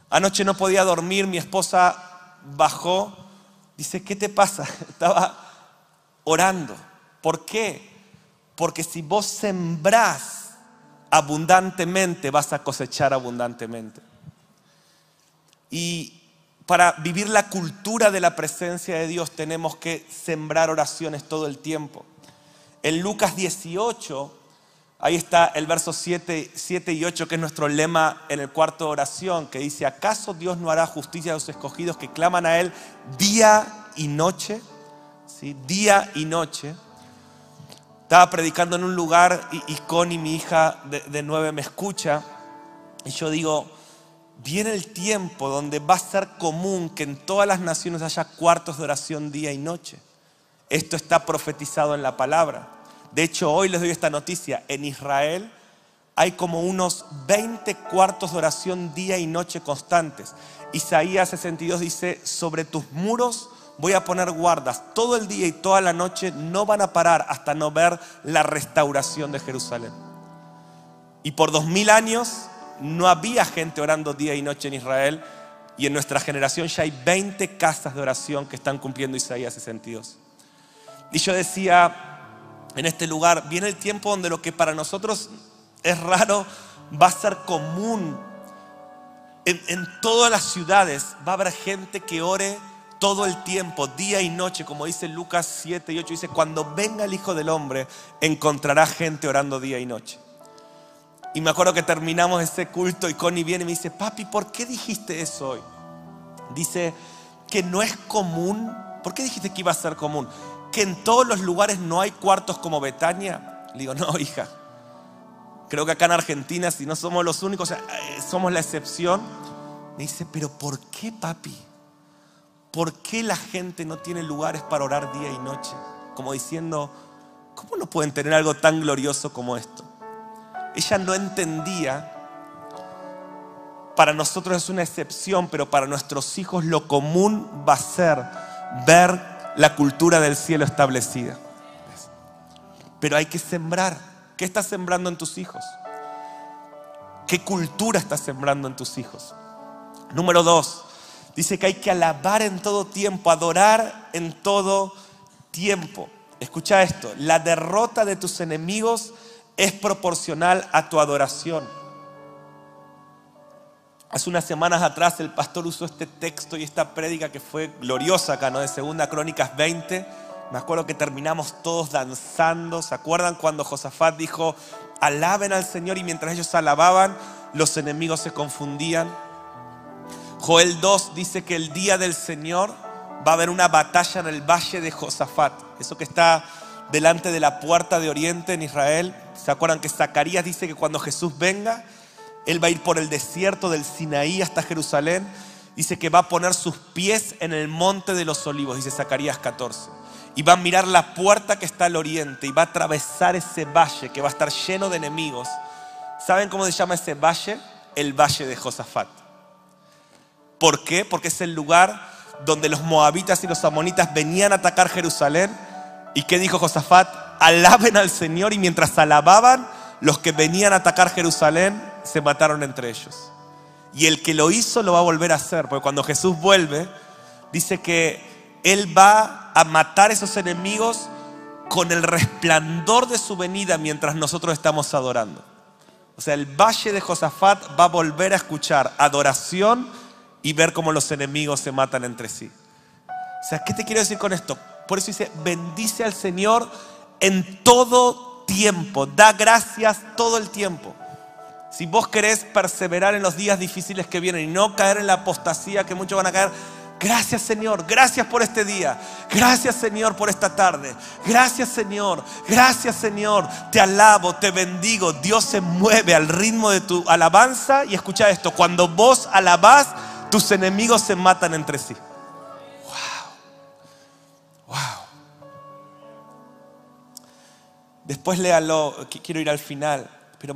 Anoche no podía dormir, mi esposa bajó. Dice, ¿qué te pasa? (laughs) Estaba orando. ¿Por qué? Porque si vos sembrás abundantemente, vas a cosechar abundantemente. Y para vivir la cultura de la presencia de Dios tenemos que sembrar oraciones todo el tiempo. En Lucas 18 Ahí está el verso 7, 7, y 8, que es nuestro lema en el cuarto de oración, que dice, ¿acaso Dios no hará justicia a los escogidos que claman a Él día y noche? ¿Sí? Día y noche. Estaba predicando en un lugar y, Connie, mi hija de, de nueve, me escucha y yo digo, viene el tiempo donde va a ser común que en todas las naciones haya cuartos de oración día y noche. Esto está profetizado en la palabra. De hecho, hoy les doy esta noticia. En Israel hay como unos 20 cuartos de oración día y noche constantes. Isaías 62 dice, sobre tus muros voy a poner guardas. Todo el día y toda la noche no van a parar hasta no ver la restauración de Jerusalén. Y por dos mil años no había gente orando día y noche en Israel. Y en nuestra generación ya hay 20 casas de oración que están cumpliendo Isaías 62. Y yo decía, en este lugar, viene el tiempo donde lo que para nosotros es raro va a ser común. En, todas las ciudades va a haber gente que ore todo el tiempo, día y noche, como dice Lucas 7 y 8, dice, cuando venga el Hijo del Hombre, encontrará gente orando día y noche. Y me acuerdo que terminamos ese culto y Connie viene y me dice, papi, ¿por qué dijiste eso hoy? Dice que no es común. ¿Por qué dijiste que iba a ser común? que en todos los lugares no hay cuartos como Betania? Le digo, no, hija. Creo que acá en Argentina, si no somos los únicos, eh, somos la excepción. Me dice, pero ¿por qué, papi? ¿Por qué la gente no tiene lugares para orar día y noche? Como diciendo, ¿cómo no pueden tener algo tan glorioso como esto? Ella no entendía, para nosotros es una excepción, pero para nuestros hijos lo común va a ser ver la cultura del cielo establecida. Pero hay que sembrar. ¿Qué estás sembrando en tus hijos? ¿Qué cultura estás sembrando en tus hijos? Número dos, dice que hay que alabar en todo tiempo, adorar en todo tiempo. Escucha esto, la derrota de tus enemigos es proporcional a tu adoración. Hace unas semanas atrás el pastor usó este texto y esta prédica que fue gloriosa acá, ¿no? De Segunda Crónicas 20. Me acuerdo que terminamos todos danzando. ¿Se acuerdan cuando Josafat dijo, alaben al Señor y mientras ellos alababan, los enemigos se confundían? Joel 2 dice que el día del Señor va a haber una batalla en el valle de Josafat. Eso que está delante de la puerta de Oriente en Israel. ¿Se acuerdan que Zacarías dice que cuando Jesús venga, él va a ir por el desierto del Sinaí hasta Jerusalén. Dice que va a poner sus pies en el monte de los olivos, dice Zacarías 14. Y va a mirar la puerta que está al oriente y va a atravesar ese valle que va a estar lleno de enemigos. ¿Saben cómo se llama ese valle? El valle de Josafat. ¿Por qué? Porque es el lugar donde los moabitas y los amonitas venían a atacar Jerusalén. ¿Y qué dijo Josafat? Alaben al Señor y mientras alababan, los que venían a atacar Jerusalén se mataron entre ellos. Y el que lo hizo lo va a volver a hacer, porque cuando Jesús vuelve, dice que Él va a matar a esos enemigos con el resplandor de su venida mientras nosotros estamos adorando. O sea, el valle de Josafat va a volver a escuchar adoración y ver cómo los enemigos se matan entre sí. O sea, ¿qué te quiero decir con esto? Por eso dice, bendice al Señor en todo tiempo, da gracias todo el tiempo. Si vos querés perseverar en los días difíciles que vienen y no caer en la apostasía que muchos van a caer, Gracias Señor, gracias por este día. Gracias Señor por esta tarde. Gracias Señor, gracias Señor. Te alabo, te bendigo. Dios se mueve al ritmo de tu alabanza. Y escucha esto, cuando vos alabás, tus enemigos se matan entre sí. Wow. Wow. Después léalo, quiero ir al final. Pero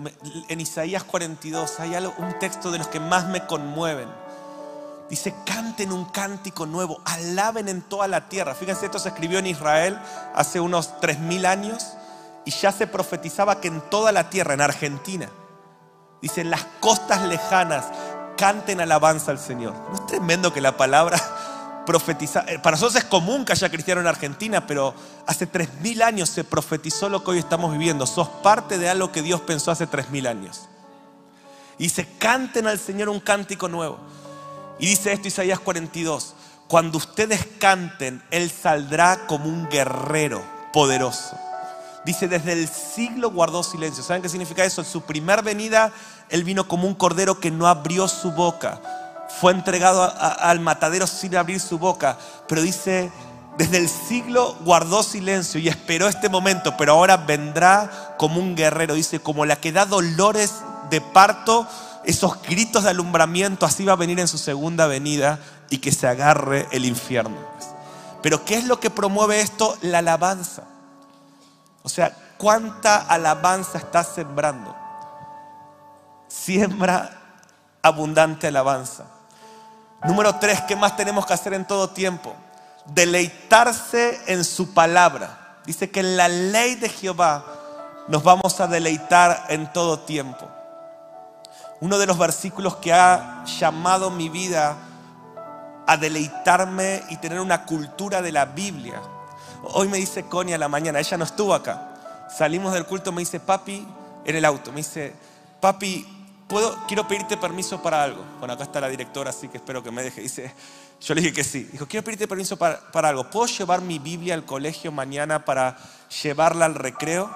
en Isaías 42 hay un texto de los que más me conmueven. Dice, canten un cántico nuevo, alaben en toda la tierra. Fíjense, esto se escribió en Israel hace unos 3.000 años y ya se profetizaba que en toda la tierra, en Argentina, dice, en las costas lejanas, canten alabanza al Señor. ¿No es tremendo que la palabra profetizar. Eh, para nosotros es común que haya cristiano en Argentina, pero hace 3.000 años se profetizó lo que hoy estamos viviendo. Sos parte de algo que Dios pensó hace 3.000 años. Y se canten al Señor un cántico nuevo. Y dice esto Isaías 42, cuando ustedes canten, Él saldrá como un guerrero poderoso. Dice, desde el siglo guardó silencio. ¿Saben qué significa eso? En su primer venida, Él vino como un cordero que no abrió su boca. Fue entregado al matadero sin abrir su boca. Pero dice, desde el siglo guardó silencio y esperó este momento, pero ahora vendrá como un guerrero. Dice, como la que da dolores de parto, esos gritos de alumbramiento, así va a venir en su segunda venida y que se agarre el infierno. Pero ¿qué es lo que promueve esto? La alabanza. O sea, ¿cuánta alabanza estás sembrando? Siembra abundante alabanza. Número tres, ¿qué más tenemos que hacer en todo tiempo? Deleitarse en su palabra. Dice que en la ley de Jehová nos vamos a deleitar en todo tiempo. Uno de los versículos que ha llamado mi vida a deleitarme y tener una cultura de la Biblia Hoy me dice Connie a la mañana, ella no estuvo acá. Salimos del culto, me dice, papi, en el auto, me dice, papi, ¿puedo, quiero pedirte permiso para algo. Bueno, acá está la directora, así que espero que me deje. Dice, (laughs) yo le dije que sí. Dijo, quiero pedirte permiso para, para algo. ¿Puedo llevar mi Biblia al colegio mañana para llevarla al recreo?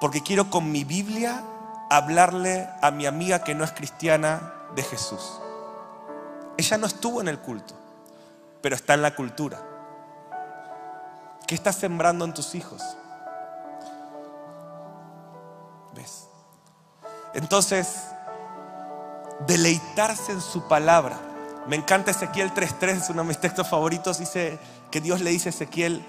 Porque quiero con mi Biblia hablarle a mi amiga que no es cristiana de Jesús. Ella no estuvo en el culto, pero está en la cultura. ¿Qué estás sembrando en tus hijos? ¿Ves? Entonces, deleitarse en su palabra. Me encanta Ezequiel 3.3, es uno de mis textos favoritos. Dice que Dios le dice a Ezequiel,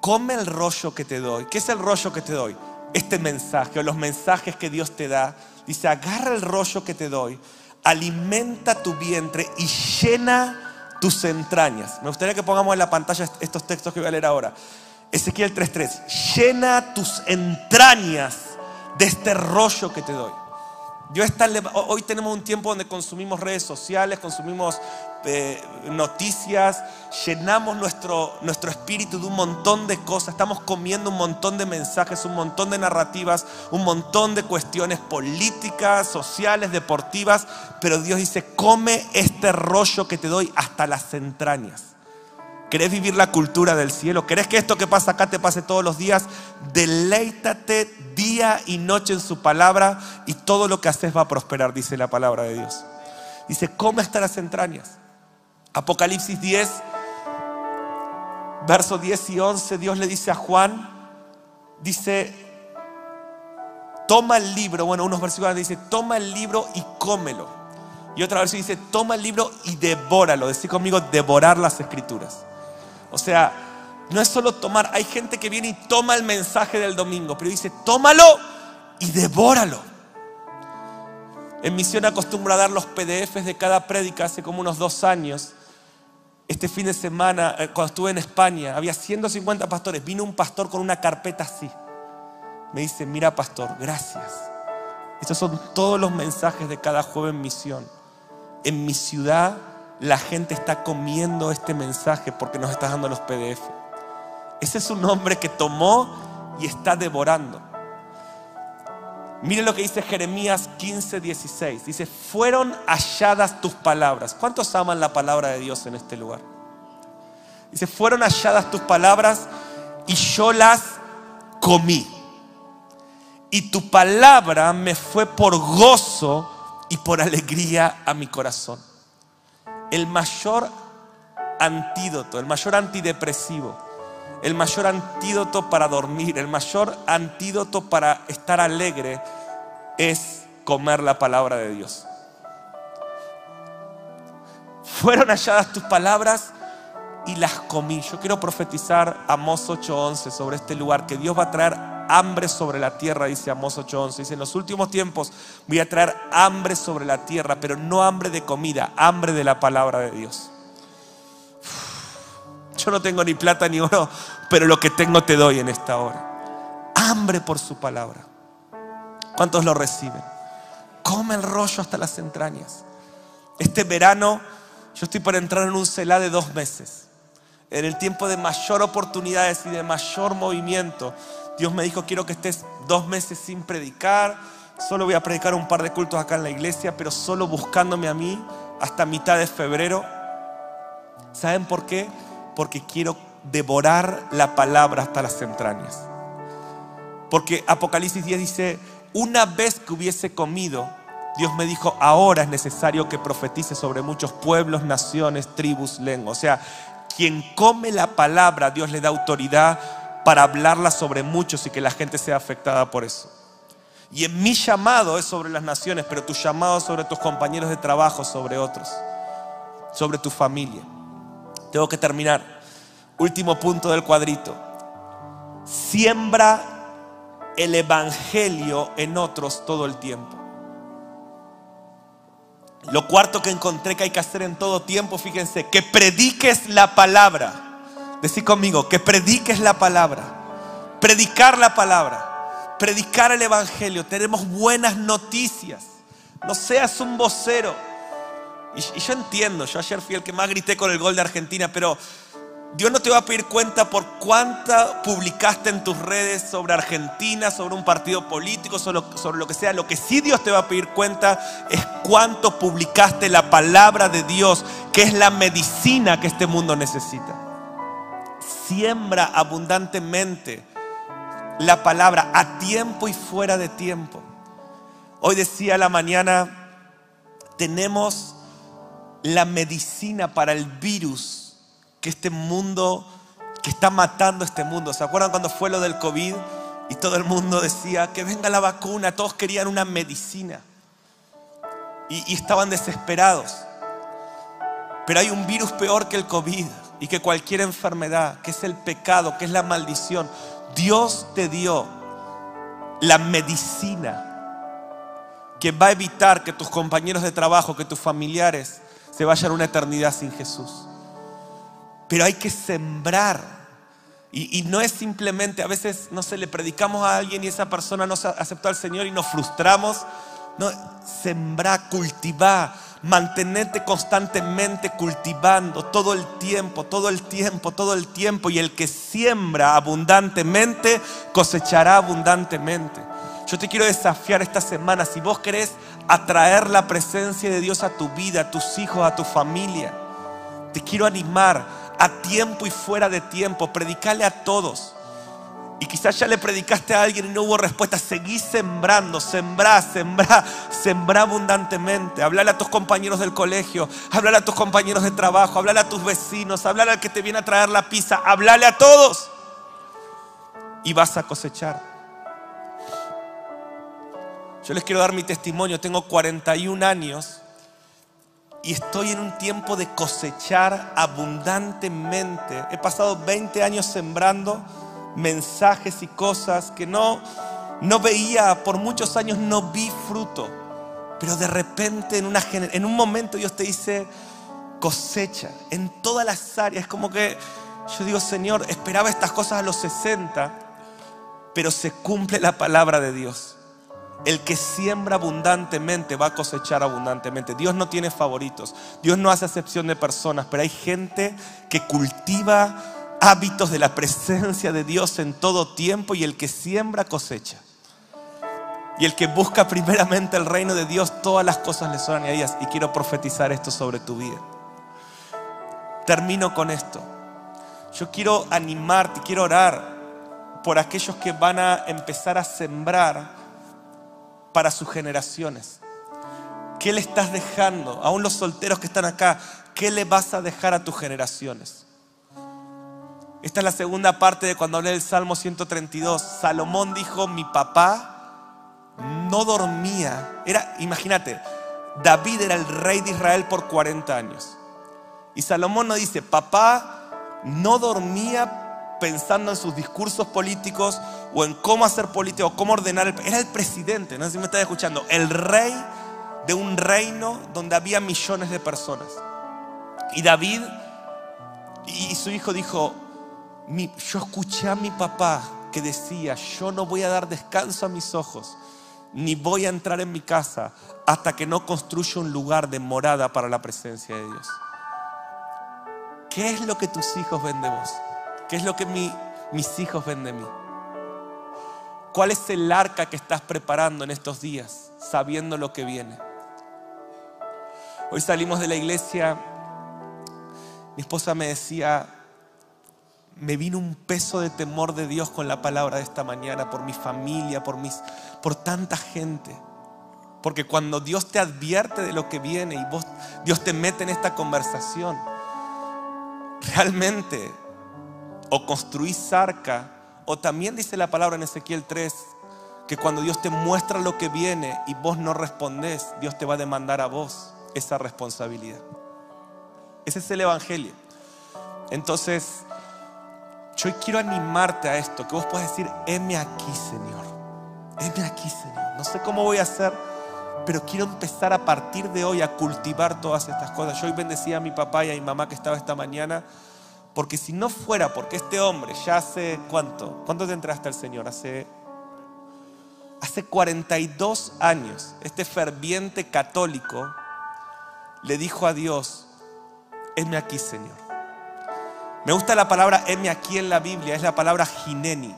come el rollo que te doy. ¿Qué es el rollo que te doy? Este mensaje o los mensajes que Dios te da. Dice, agarra el rollo que te doy, alimenta tu vientre y llena tus entrañas. Me gustaría que pongamos en la pantalla estos textos que voy a leer ahora. Ezequiel 3:3, llena tus entrañas de este rollo que te doy. Hoy tenemos un tiempo donde consumimos redes sociales, consumimos eh, noticias, llenamos nuestro, nuestro espíritu de un montón de cosas, estamos comiendo un montón de mensajes, un montón de narrativas, un montón de cuestiones políticas, sociales, deportivas, pero Dios dice, come este rollo que te doy hasta las entrañas. ¿Querés vivir la cultura del cielo? ¿Querés que esto que pasa acá te pase todos los días? Deleítate día y noche en su palabra y todo lo que haces va a prosperar, dice la palabra de Dios. Dice, come hasta las entrañas. Apocalipsis 10, verso 10 y 11, Dios le dice a Juan, dice, toma el libro, bueno, unos versículos dice, toma el libro y cómelo. Y otra versión dice, toma el libro y devóralo. Decir conmigo, devorar las escrituras. O sea, no es solo tomar, hay gente que viene y toma el mensaje del domingo, pero dice, tómalo y devóralo. En misión acostumbro a dar los PDFs de cada prédica hace como unos dos años. Este fin de semana, eh, cuando estuve en España, había 150 pastores. Vino un pastor con una carpeta así. Me dice, mira pastor, gracias. Estos son todos los mensajes de cada joven misión. En mi ciudad la gente está comiendo este mensaje porque nos está dando los PDF. Ese es un hombre que tomó y está devorando. Mire lo que dice Jeremías 15, 16. Dice, fueron halladas tus palabras. ¿Cuántos aman la palabra de Dios en este lugar? Dice, fueron halladas tus palabras y yo las comí. Y tu palabra me fue por gozo y por alegría a mi corazón el mayor antídoto, el mayor antidepresivo, el mayor antídoto para dormir, el mayor antídoto para estar alegre es comer la palabra de Dios. Fueron halladas tus palabras y las comí. Yo quiero profetizar Amos 8:11 sobre este lugar, que Dios va a traer hambre sobre la tierra, dice Amos 8:11. Dice, en los últimos tiempos voy a traer hambre sobre la tierra, pero no hambre de comida, hambre de la palabra de Dios. (sighs) Yo no tengo ni plata ni oro, pero lo que tengo te doy en esta hora. Hambre por su palabra. ¿Cuántos lo reciben? Come el rollo hasta las entrañas. Este verano yo estoy por entrar en un celá de dos meses. En el tiempo de mayor oportunidades y de mayor movimiento, Dios me dijo, quiero que estés dos meses sin predicar, solo voy a predicar un par de cultos acá en la iglesia, pero solo buscándome a mí hasta mitad de febrero. ¿Saben por qué? Porque quiero devorar la palabra hasta las entrañas. Porque Apocalipsis 10 dice, una vez que hubiese comido, Dios me dijo, ahora es necesario que profetice sobre muchos pueblos, naciones, tribus, lenguas. O sea, quien come la palabra, Dios le da autoridad para hablarla sobre muchos y que la gente sea afectada por eso. Y en mi llamado es sobre las naciones, pero tu llamado es sobre tus compañeros de trabajo, sobre otros, sobre tu familia. Tengo que terminar. Último punto del cuadrito. Siembra el Evangelio en otros todo el tiempo. Lo cuarto que encontré que hay que hacer en todo tiempo, fíjense, que prediques la palabra. Decí conmigo, que prediques la palabra. Predicar la palabra. Predicar el Evangelio. Tenemos buenas noticias. No seas un vocero. Y, yo entiendo, yo ayer fui el que más grité con el gol de Argentina, pero Dios no te va a pedir cuenta por cuánta publicaste en tus redes sobre Argentina, sobre un partido político, sobre lo, sobre lo, que sea. Lo que sí Dios te va a pedir cuenta es cuánto publicaste la palabra de Dios, que es la medicina que este mundo necesita. Siembra abundantemente la palabra a tiempo y fuera de tiempo. Hoy decía la mañana, tenemos la medicina para el virus que este mundo, que está matando este mundo. ¿Se acuerdan cuando fue lo del COVID? Y todo el mundo decía, que venga la vacuna, todos querían una medicina. Y, y estaban desesperados. Pero hay un virus peor que el COVID y que cualquier enfermedad, que es el pecado, que es la maldición. Dios te dio la medicina que va a evitar que tus compañeros de trabajo, que tus familiares se vayan una eternidad sin Jesús pero hay que sembrar. Y, no es simplemente, a veces, no sé, le predicamos a alguien y esa persona no aceptó al Señor y nos frustramos. No, sembrar, cultivar, mantenerte constantemente cultivando todo el tiempo, todo el tiempo, todo el tiempo. Y el que siembra abundantemente, cosechará abundantemente. Yo te quiero desafiar esta semana, si vos querés atraer la presencia de Dios a tu vida, a tus hijos, a tu familia, te quiero animar a tiempo y fuera de tiempo. Predicale a todos. Y quizás ya le predicaste a alguien y no hubo respuesta. Seguí sembrando, sembrá, sembrá, sembrá abundantemente. Hablale a tus compañeros del colegio, hablale a tus compañeros de trabajo, hablale a tus vecinos, hablale al que te viene a traer la pizza, hablale a todos. Y vas a cosechar. Yo les quiero dar mi testimonio. Tengo 41 años y estoy en un tiempo de cosechar abundantemente. He pasado 20 años sembrando mensajes y cosas que no, no veía, por muchos años no vi fruto. Pero de repente en, una, en un momento Dios te dice cosecha en todas las áreas. Como que yo digo, Señor, esperaba estas cosas a los 60, pero se cumple la palabra de Dios. El que siembra abundantemente va a cosechar abundantemente. Dios no tiene favoritos. Dios no hace excepción de personas, pero hay gente que cultiva hábitos de la presencia de Dios en todo tiempo y el que siembra cosecha. Y el que busca primeramente el reino de Dios, todas las cosas le son añadidas. Y quiero profetizar esto sobre tu vida. Termino con esto. Yo quiero animarte, quiero orar por aquellos que van a empezar a sembrar para sus generaciones? ¿Qué le estás dejando? Aún los solteros que están acá, ¿qué le vas a dejar a tus generaciones? Esta es la segunda parte de cuando hablé del Salmo 132. Salomón dijo, mi papá no dormía. Era, imagínate, David era el rey de Israel por 40 años. Y Salomón no dice, papá no dormía pensando en sus discursos políticos o en cómo hacer política o cómo ordenar. El, era el presidente, no sé si me estás escuchando, el rey de un reino donde había millones de personas. Y David y su hijo dijo, yo escuché a mi papá que decía, yo no voy a dar descanso a mis ojos, ni voy a entrar en mi casa hasta que no construya un lugar de morada para la presencia de Dios. ¿Qué es lo que tus hijos ven de vos? ¿Qué es lo que mis hijos ven de mí? ¿Cuál es el arca que estás preparando en estos días, sabiendo lo que viene? Hoy salimos de la iglesia, mi esposa me decía, me vino un peso de temor de Dios con la palabra de esta mañana, por mi familia, por, mis, por tanta gente. Porque cuando Dios te advierte de lo que viene y vos, Dios te mete en esta conversación, realmente o construís cerca, o también dice la palabra en Ezequiel 3, que cuando Dios te muestra lo que viene y vos no respondés, Dios te va a demandar a vos esa responsabilidad. Ese es el Evangelio. Entonces, yo quiero animarte a esto, que vos puedas decir, heme aquí, Señor. Heme aquí, Señor. No sé cómo voy a hacer, pero quiero empezar a partir de hoy a cultivar todas estas cosas. Yo hoy bendecía a mi papá y a mi mamá que estaba esta mañana, porque si no fuera porque este hombre ya hace, ¿cuánto? ¿Cuánto te entraste al Señor? Hace, hace 42 años, este ferviente católico le dijo a Dios, heme aquí, Señor. Me gusta la palabra heme aquí en la Biblia, es la palabra gineni.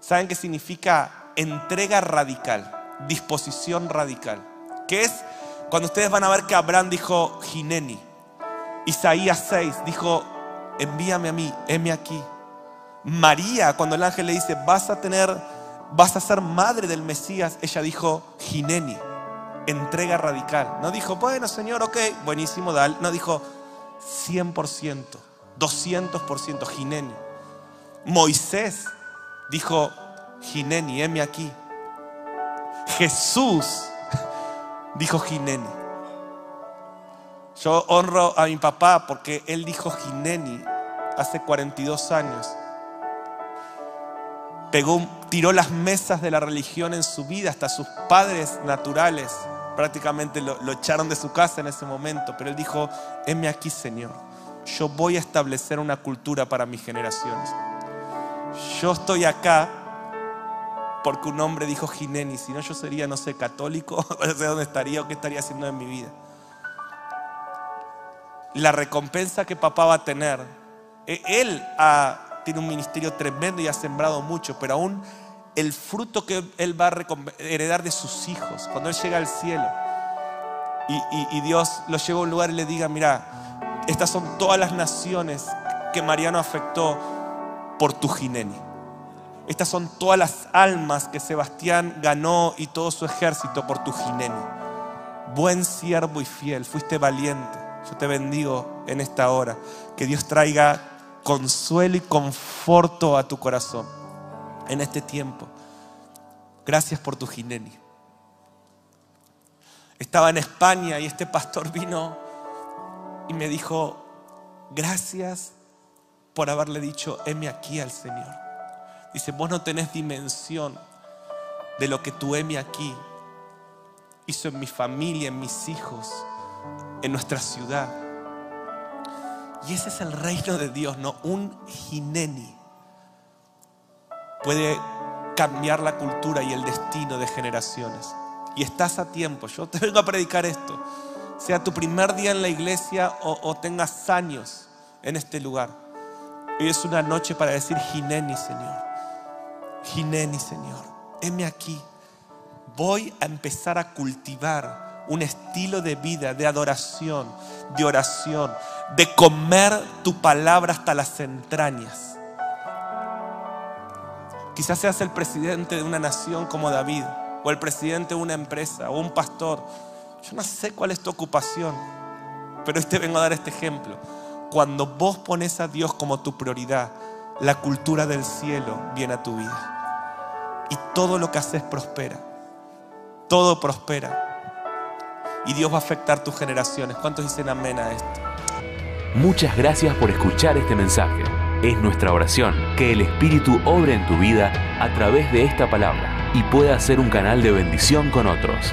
¿Saben qué significa entrega radical, disposición radical? Que es cuando ustedes van a ver que Abraham dijo gineni. Isaías 6 dijo, envíame a mí, heme aquí. María, cuando el ángel le dice, vas a tener, vas a ser madre del Mesías, ella dijo, gineni, entrega radical. No dijo, bueno, Señor, ok, buenísimo, dale. No dijo, 100%. 200% Gineni. Moisés dijo, Gineni, heme aquí. Jesús (laughs) dijo Gineni. Yo honro a mi papá porque él dijo Gineni hace 42 años. Pegó, tiró las mesas de la religión en su vida, hasta sus padres naturales prácticamente lo, lo echaron de su casa en ese momento, pero él dijo, heme aquí Señor yo voy a establecer una cultura para mis generaciones. Yo estoy acá porque un hombre dijo Gineni, si no yo sería, no sé, católico, (laughs) no sé dónde estaría o qué estaría haciendo en mi vida. La recompensa que papá va a tener, e, él tiene un ministerio tremendo y ha sembrado mucho, pero aún el fruto que él va a heredar de sus hijos, cuando él llega al cielo y, y Dios lo lleva a un lugar y le diga, mira, estas son todas las naciones que Mariano afectó por tu Gineni. Estas son todas las almas que Sebastián ganó y todo su ejército por tu Gineni. Buen siervo y fiel, fuiste valiente. Yo te bendigo en esta hora. Que Dios traiga consuelo y conforto a tu corazón en este tiempo. Gracias por tu Gineni. Estaba en España y este pastor vino y me dijo, gracias por haberle dicho, heme aquí al Señor. Dice, vos no tenés dimensión de lo que tu heme aquí hizo en mi familia, en mis hijos, en nuestra ciudad. Y ese es el reino de Dios, ¿no? Un jineni puede cambiar la cultura y el destino de generaciones. Y estás a tiempo. Yo te vengo a predicar esto sea tu primer día en la iglesia o, tengas años en este lugar. Hoy es una noche para decir, Gineni, Señor. Gineni, Señor. Heme aquí. Voy a empezar a cultivar un estilo de vida, de adoración, de oración, de comer tu palabra hasta las entrañas. Quizás seas el presidente de una nación como David, o el presidente de una empresa, o un pastor yo no sé cuál es tu ocupación, pero hoy te vengo a dar este ejemplo. Cuando vos pones a Dios como tu prioridad, la cultura del cielo viene a tu vida. Y todo lo que haces prospera. Todo prospera. Y Dios va a afectar tus generaciones. ¿Cuántos dicen amén a esto? Muchas gracias por escuchar este mensaje. Es nuestra oración que el Espíritu obre en tu vida a través de esta palabra y pueda ser un canal de bendición con otros.